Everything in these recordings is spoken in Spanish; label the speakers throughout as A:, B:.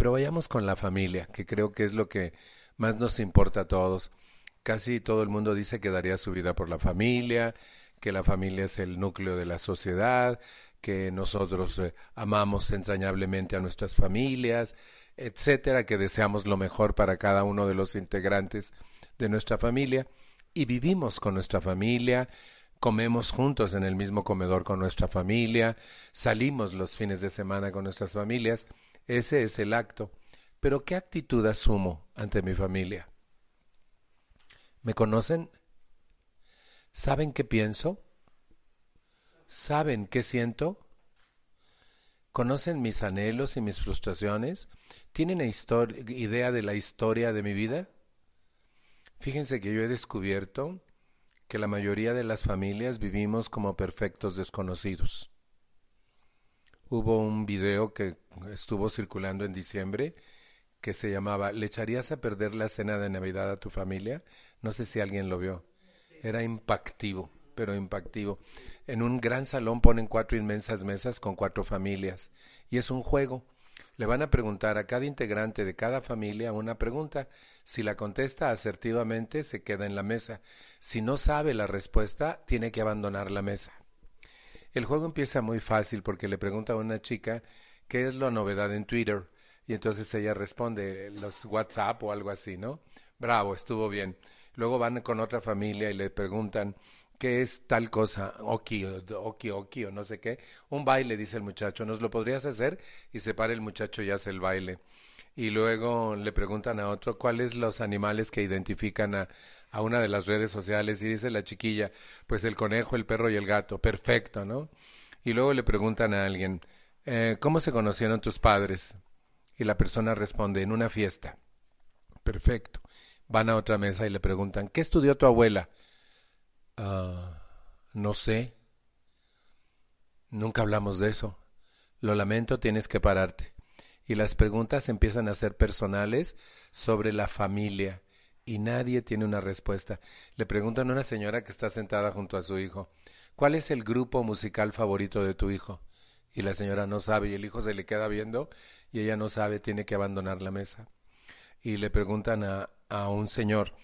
A: Pero vayamos con la familia, que creo que es lo que más nos importa a todos. Casi todo el mundo dice que daría su vida por la familia, que la familia es el núcleo de la sociedad, que nosotros eh, amamos entrañablemente a nuestras familias, etcétera, que deseamos lo mejor para cada uno de los integrantes de nuestra familia y vivimos con nuestra familia, comemos juntos en el mismo comedor con nuestra familia, salimos los fines de semana con nuestras familias, ese es el acto. Pero ¿qué actitud asumo ante mi familia? ¿Me conocen? ¿Saben qué pienso? ¿Saben qué siento? ¿Conocen mis anhelos y mis frustraciones? ¿Tienen idea de la historia de mi vida? Fíjense que yo he descubierto que la mayoría de las familias vivimos como perfectos desconocidos. Hubo un video que estuvo circulando en diciembre que se llamaba ¿Le echarías a perder la cena de Navidad a tu familia? No sé si alguien lo vio. Era impactivo, pero impactivo. En un gran salón ponen cuatro inmensas mesas con cuatro familias y es un juego. Le van a preguntar a cada integrante de cada familia una pregunta. Si la contesta asertivamente, se queda en la mesa. Si no sabe la respuesta, tiene que abandonar la mesa. El juego empieza muy fácil porque le pregunta a una chica qué es la novedad en Twitter y entonces ella responde los WhatsApp o algo así, ¿no? Bravo, estuvo bien. Luego van con otra familia y le preguntan qué es tal cosa, oki, oki, oki o no sé qué. Un baile, dice el muchacho, ¿nos lo podrías hacer? Y se para el muchacho y hace el baile. Y luego le preguntan a otro cuáles los animales que identifican a, a una de las redes sociales y dice la chiquilla, pues el conejo, el perro y el gato, perfecto, ¿no? Y luego le preguntan a alguien, eh, ¿cómo se conocieron tus padres? Y la persona responde, en una fiesta. Perfecto. Van a otra mesa y le preguntan, ¿qué estudió tu abuela? Ah, no sé. Nunca hablamos de eso. Lo lamento, tienes que pararte. Y las preguntas empiezan a ser personales sobre la familia y nadie tiene una respuesta. Le preguntan a una señora que está sentada junto a su hijo, ¿cuál es el grupo musical favorito de tu hijo? Y la señora no sabe y el hijo se le queda viendo y ella no sabe, tiene que abandonar la mesa. Y le preguntan a, a un señor,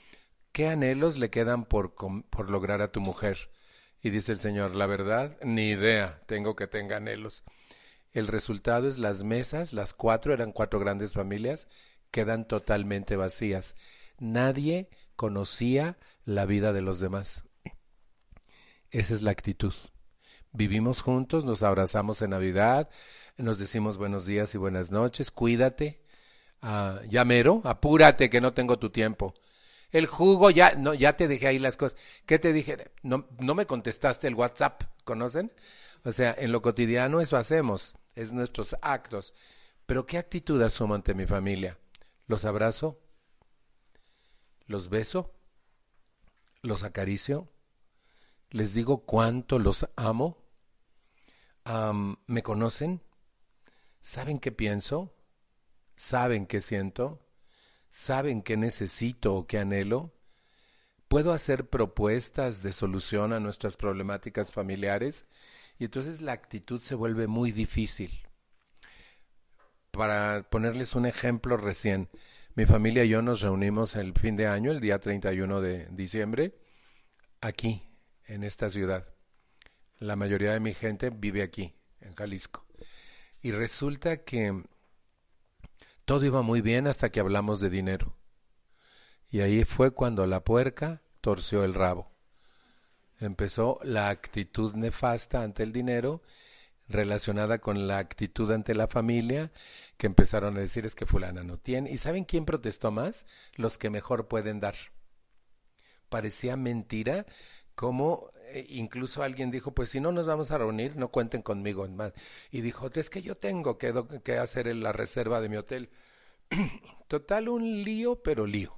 A: ¿qué anhelos le quedan por, por lograr a tu mujer? Y dice el señor, la verdad, ni idea, tengo que tenga anhelos. El resultado es las mesas, las cuatro, eran cuatro grandes familias, quedan totalmente vacías nadie conocía la vida de los demás. Esa es la actitud. Vivimos juntos, nos abrazamos en Navidad, nos decimos buenos días y buenas noches, cuídate, uh, ya mero, apúrate que no tengo tu tiempo. El jugo, ya, no, ya te dejé ahí las cosas. ¿Qué te dije? No, no me contestaste el WhatsApp, ¿conocen? O sea, en lo cotidiano eso hacemos, es nuestros actos. Pero ¿qué actitud asumo ante mi familia? ¿Los abrazo? los beso, los acaricio, les digo cuánto los amo, me conocen, saben qué pienso, saben qué siento, saben qué necesito o qué anhelo. Puedo hacer propuestas de solución a nuestras problemáticas familiares y entonces la actitud se vuelve muy difícil. Para ponerles un ejemplo recién, mi familia y yo nos reunimos el fin de año, el día 31 de diciembre, aquí, en esta ciudad. La mayoría de mi gente vive aquí, en Jalisco. Y resulta que todo iba muy bien hasta que hablamos de dinero. Y ahí fue cuando la puerca torció el rabo. Empezó la actitud nefasta ante el dinero relacionada con la actitud ante la familia, que empezaron a decir es que fulana no tiene. ¿Y saben quién protestó más? Los que mejor pueden dar. Parecía mentira como eh, incluso alguien dijo, pues si no nos vamos a reunir, no cuenten conmigo más. Y dijo, es que yo tengo que, que hacer la reserva de mi hotel. Total, un lío, pero lío.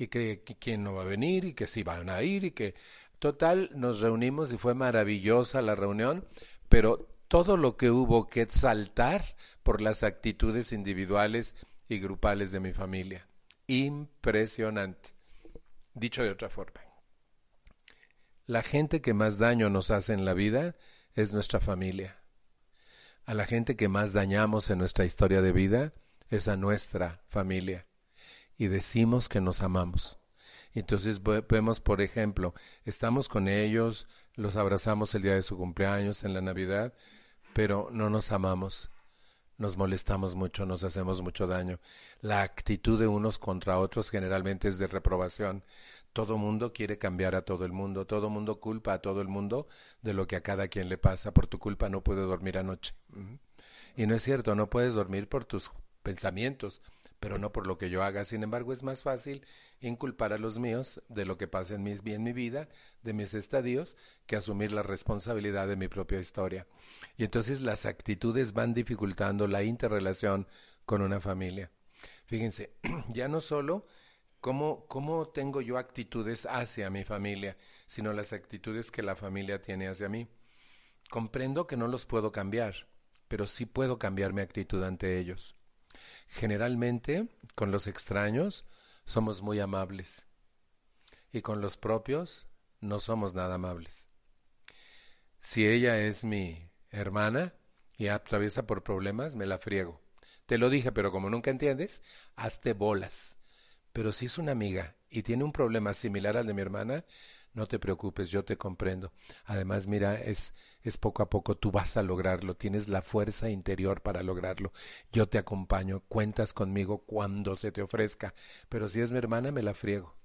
A: Y que, quién no va a venir y que sí van a ir y que... Total, nos reunimos y fue maravillosa la reunión, pero todo lo que hubo que saltar por las actitudes individuales y grupales de mi familia. Impresionante. Dicho de otra forma, la gente que más daño nos hace en la vida es nuestra familia. A la gente que más dañamos en nuestra historia de vida es a nuestra familia y decimos que nos amamos. Entonces vemos, por ejemplo, estamos con ellos, los abrazamos el día de su cumpleaños, en la Navidad, pero no nos amamos nos molestamos mucho, nos hacemos mucho daño. La actitud de unos contra otros generalmente es de reprobación. Todo mundo quiere cambiar a todo el mundo, todo mundo culpa a todo el mundo de lo que a cada quien le pasa. Por tu culpa no puedo dormir anoche. Y no es cierto, no puedes dormir por tus pensamientos, pero no por lo que yo haga. Sin embargo, es más fácil inculpar a los míos de lo que pasa en mi, en mi vida, de mis estadios, que asumir la responsabilidad de mi propia historia. Y entonces las actitudes van dificultando la interrelación con una familia. Fíjense, ya no solo cómo, cómo tengo yo actitudes hacia mi familia, sino las actitudes que la familia tiene hacia mí. Comprendo que no los puedo cambiar, pero sí puedo cambiar mi actitud ante ellos. Generalmente, con los extraños, somos muy amables y con los propios no somos nada amables. Si ella es mi hermana y atraviesa por problemas, me la friego. Te lo dije, pero como nunca entiendes, hazte bolas. Pero si es una amiga y tiene un problema similar al de mi hermana, no te preocupes, yo te comprendo. Además, mira, es, es poco a poco, tú vas a lograrlo, tienes la fuerza interior para lograrlo. Yo te acompaño, cuentas conmigo cuando se te ofrezca, pero si es mi hermana, me la friego.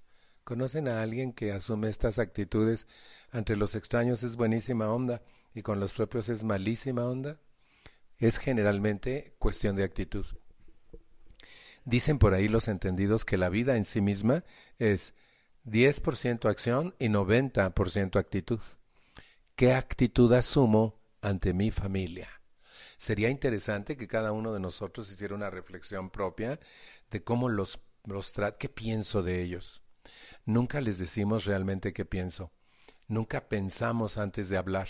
A: ¿Conocen a alguien que asume estas actitudes? Ante los extraños es buenísima onda y con los propios es malísima onda. Es generalmente cuestión de actitud. Dicen por ahí los entendidos que la vida en sí misma es 10% acción y 90% actitud. ¿Qué actitud asumo ante mi familia? Sería interesante que cada uno de nosotros hiciera una reflexión propia de cómo los, los qué pienso de ellos. Nunca les decimos realmente qué pienso. Nunca pensamos antes de hablar.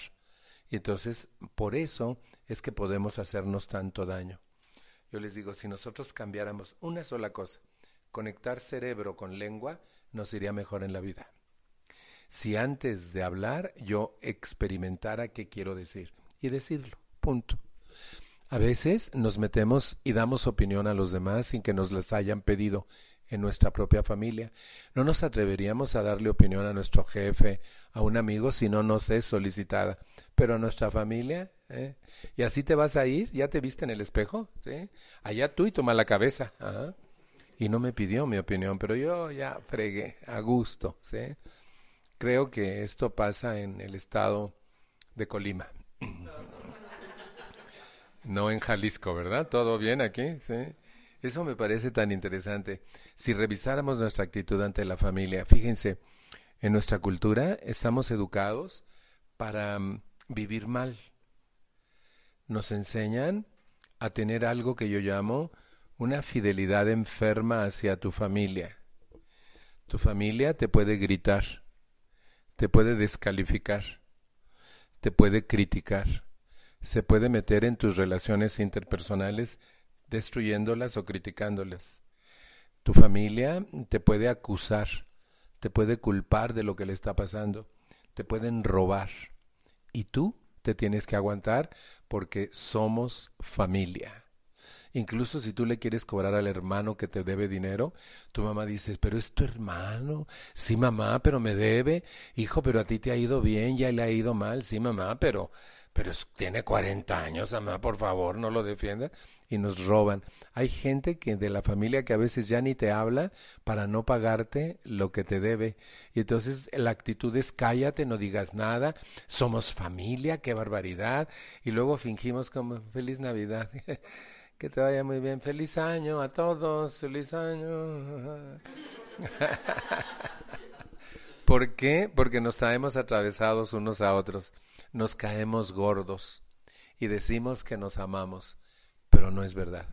A: Y entonces, por eso es que podemos hacernos tanto daño. Yo les digo, si nosotros cambiáramos una sola cosa, conectar cerebro con lengua, nos iría mejor en la vida. Si antes de hablar yo experimentara qué quiero decir y decirlo, punto. A veces nos metemos y damos opinión a los demás sin que nos las hayan pedido en nuestra propia familia. No nos atreveríamos a darle opinión a nuestro jefe, a un amigo, si no nos es solicitada. Pero a nuestra familia, ¿eh? ¿y así te vas a ir? ¿Ya te viste en el espejo? ¿Sí? Allá tú y toma la cabeza y no me pidió mi opinión, pero yo ya fregué a gusto, ¿sí? Creo que esto pasa en el estado de Colima. No en Jalisco, ¿verdad? ¿Todo bien aquí? Sí. Eso me parece tan interesante. Si revisáramos nuestra actitud ante la familia, fíjense, en nuestra cultura estamos educados para mm, vivir mal. Nos enseñan a tener algo que yo llamo una fidelidad enferma hacia tu familia. Tu familia te puede gritar, te puede descalificar, te puede criticar, se puede meter en tus relaciones interpersonales destruyéndolas o criticándolas. Tu familia te puede acusar, te puede culpar de lo que le está pasando, te pueden robar. Y tú te tienes que aguantar porque somos familia. Incluso si tú le quieres cobrar al hermano que te debe dinero, tu mamá dice, pero es tu hermano. Sí, mamá, pero me debe. Hijo, pero a ti te ha ido bien, ya le ha ido mal. Sí, mamá, pero, pero tiene 40 años, mamá, por favor, no lo defienda. Y nos roban. Hay gente que de la familia que a veces ya ni te habla para no pagarte lo que te debe. Y entonces la actitud es cállate, no digas nada, somos familia, qué barbaridad. Y luego fingimos como feliz Navidad. Que te vaya muy bien. Feliz año a todos. Feliz año. ¿Por qué? Porque nos traemos atravesados unos a otros. Nos caemos gordos y decimos que nos amamos, pero no es verdad.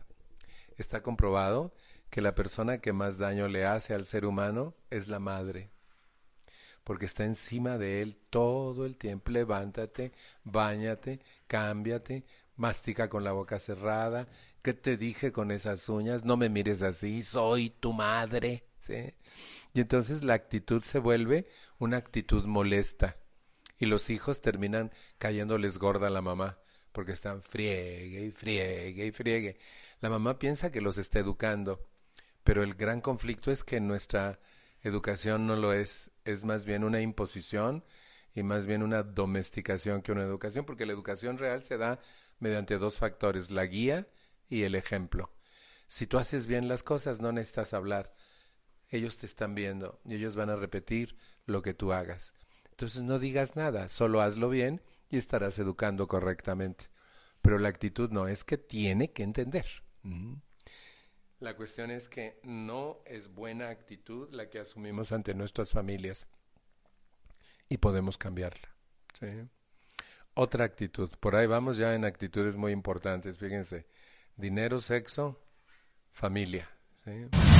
A: Está comprobado que la persona que más daño le hace al ser humano es la madre porque está encima de él todo el tiempo. Levántate, báñate, cámbiate, mastica con la boca cerrada, ¿Qué te dije con esas uñas? No me mires así, soy tu madre. ¿sí? Y entonces la actitud se vuelve una actitud molesta y los hijos terminan cayéndoles gorda a la mamá porque están friegue y friegue y friegue. La mamá piensa que los está educando, pero el gran conflicto es que nuestra educación no lo es, es más bien una imposición y más bien una domesticación que una educación, porque la educación real se da mediante dos factores, la guía y el ejemplo. Si tú haces bien las cosas, no necesitas hablar. Ellos te están viendo y ellos van a repetir lo que tú hagas. Entonces no digas nada, solo hazlo bien y estarás educando correctamente. Pero la actitud no, es que tiene que entender. La cuestión es que no es buena actitud la que asumimos ante nuestras familias y podemos cambiarla. Otra actitud, por ahí vamos ya en actitudes muy importantes, fíjense, dinero, sexo, familia. ¿sí?